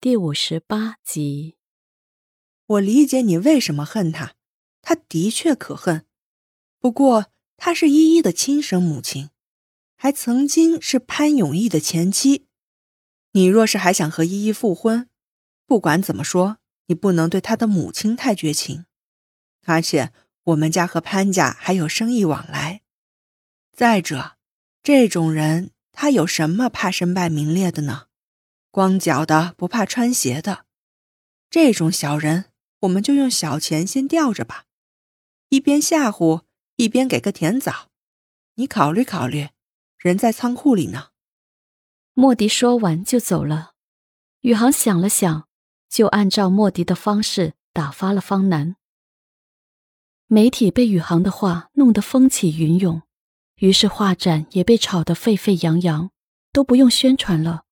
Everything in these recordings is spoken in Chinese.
第五十八集。我理解你为什么恨他，他的确可恨。不过，她是依依的亲生母亲，还曾经是潘永义的前妻。你若是还想和依依复婚，不管怎么说，你不能对他的母亲太绝情。而且，我们家和潘家还有生意往来。再者，这种人他有什么怕身败名裂的呢？光脚的不怕穿鞋的。这种小人，我们就用小钱先吊着吧，一边吓唬。一边给个甜枣，你考虑考虑，人在仓库里呢。莫迪说完就走了。宇航想了想，就按照莫迪的方式打发了方南。媒体被宇航的话弄得风起云涌，于是画展也被炒得沸沸扬扬，都不用宣传了。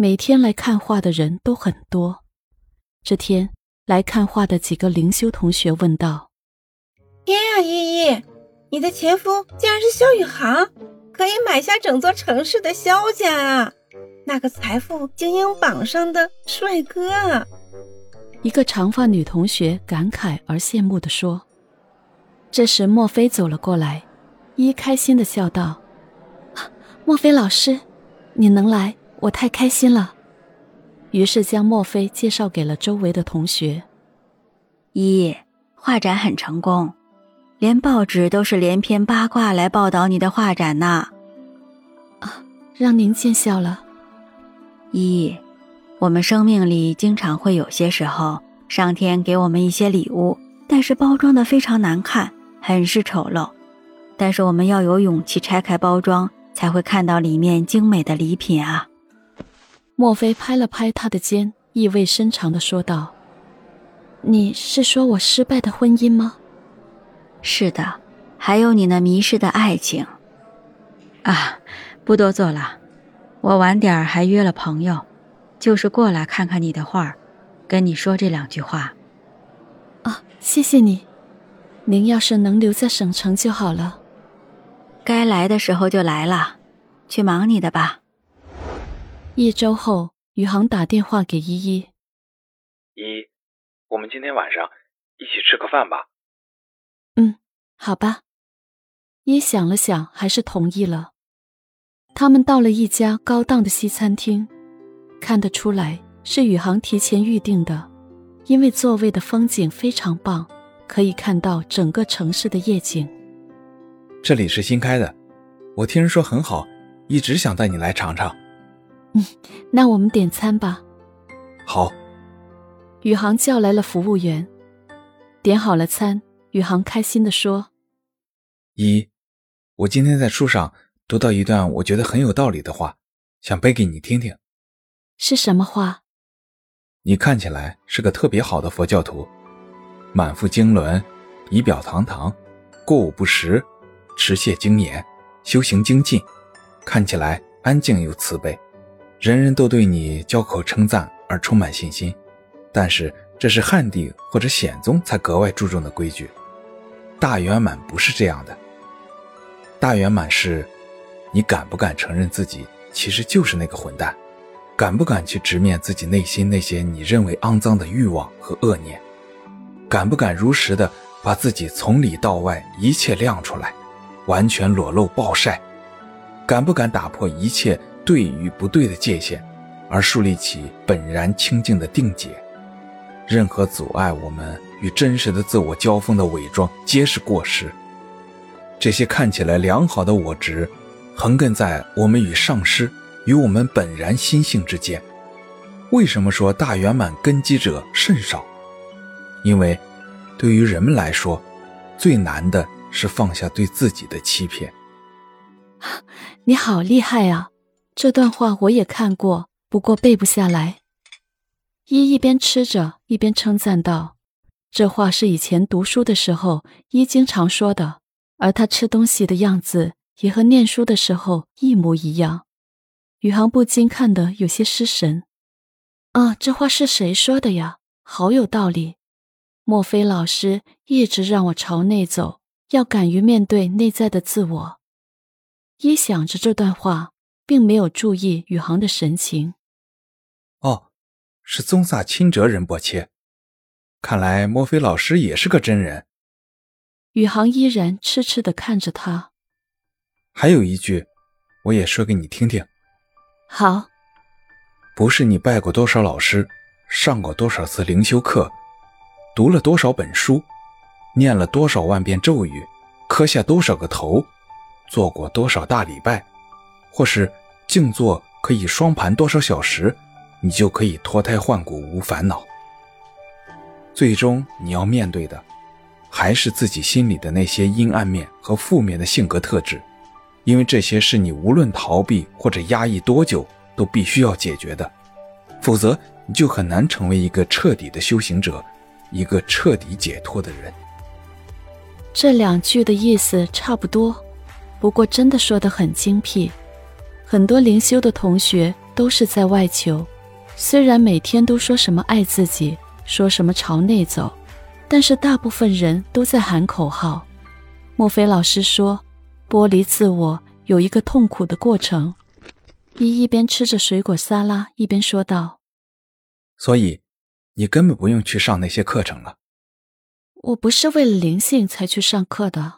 每天来看画的人都很多。这天来看画的几个灵修同学问道：“天啊，依依！”你的前夫竟然是萧宇航，可以买下整座城市的萧家啊！那个财富精英榜上的帅哥啊！一个长发女同学感慨而羡慕地说。这时，莫非走了过来，一开心的笑道：“莫非老师，你能来，我太开心了。”于是将墨菲介绍给了周围的同学。一画展很成功。连报纸都是连篇八卦来报道你的画展呢，啊，让您见笑了。一，我们生命里经常会有些时候，上天给我们一些礼物，但是包装的非常难看，很是丑陋。但是我们要有勇气拆开包装，才会看到里面精美的礼品啊。莫非拍了拍他的肩，意味深长的说道：“你是说我失败的婚姻吗？”是的，还有你那迷失的爱情。啊，不多做了，我晚点还约了朋友，就是过来看看你的画，跟你说这两句话。啊，谢谢你。您要是能留在省城就好了。该来的时候就来了，去忙你的吧。一周后，宇航打电话给依依。依，我们今天晚上一起吃个饭吧。嗯，好吧。依想了想，还是同意了。他们到了一家高档的西餐厅，看得出来是宇航提前预定的，因为座位的风景非常棒，可以看到整个城市的夜景。这里是新开的，我听人说很好，一直想带你来尝尝。嗯，那我们点餐吧。好。宇航叫来了服务员，点好了餐。宇航开心地说：“一，我今天在书上读到一段我觉得很有道理的话，想背给你听听。是什么话？你看起来是个特别好的佛教徒，满腹经纶，仪表堂堂，过午不食，持戒精严，修行精进，看起来安静又慈悲，人人都对你交口称赞而充满信心。但是这是汉帝或者显宗才格外注重的规矩。”大圆满不是这样的。大圆满是，你敢不敢承认自己其实就是那个混蛋？敢不敢去直面自己内心那些你认为肮脏的欲望和恶念？敢不敢如实的把自己从里到外一切亮出来，完全裸露暴晒？敢不敢打破一切对与不对的界限，而树立起本然清净的定解？任何阻碍我们。与真实的自我交锋的伪装，皆是过失。这些看起来良好的我执，横亘在我们与上师、与我们本然心性之间。为什么说大圆满根基者甚少？因为，对于人们来说，最难的是放下对自己的欺骗。你好厉害啊！这段话我也看过，不过背不下来。一一边吃着，一边称赞道。这话是以前读书的时候一经常说的，而他吃东西的样子也和念书的时候一模一样。宇航不禁看得有些失神。啊，这话是谁说的呀？好有道理。莫非老师一直让我朝内走，要敢于面对内在的自我？一想着这段话，并没有注意宇航的神情。哦，是宗萨钦哲仁波切。看来莫非老师也是个真人？宇航依然痴痴的看着他。还有一句，我也说给你听听。好，不是你拜过多少老师，上过多少次灵修课，读了多少本书，念了多少万遍咒语，磕下多少个头，做过多少大礼拜，或是静坐可以双盘多少小时，你就可以脱胎换骨无烦恼。最终你要面对的，还是自己心里的那些阴暗面和负面的性格特质，因为这些是你无论逃避或者压抑多久都必须要解决的，否则你就很难成为一个彻底的修行者，一个彻底解脱的人。这两句的意思差不多，不过真的说得很精辟。很多灵修的同学都是在外求，虽然每天都说什么爱自己。说什么朝内走，但是大部分人都在喊口号。莫非老师说，剥离自我有一个痛苦的过程。一一边吃着水果沙拉，一边说道：“所以，你根本不用去上那些课程了。我不是为了灵性才去上课的。”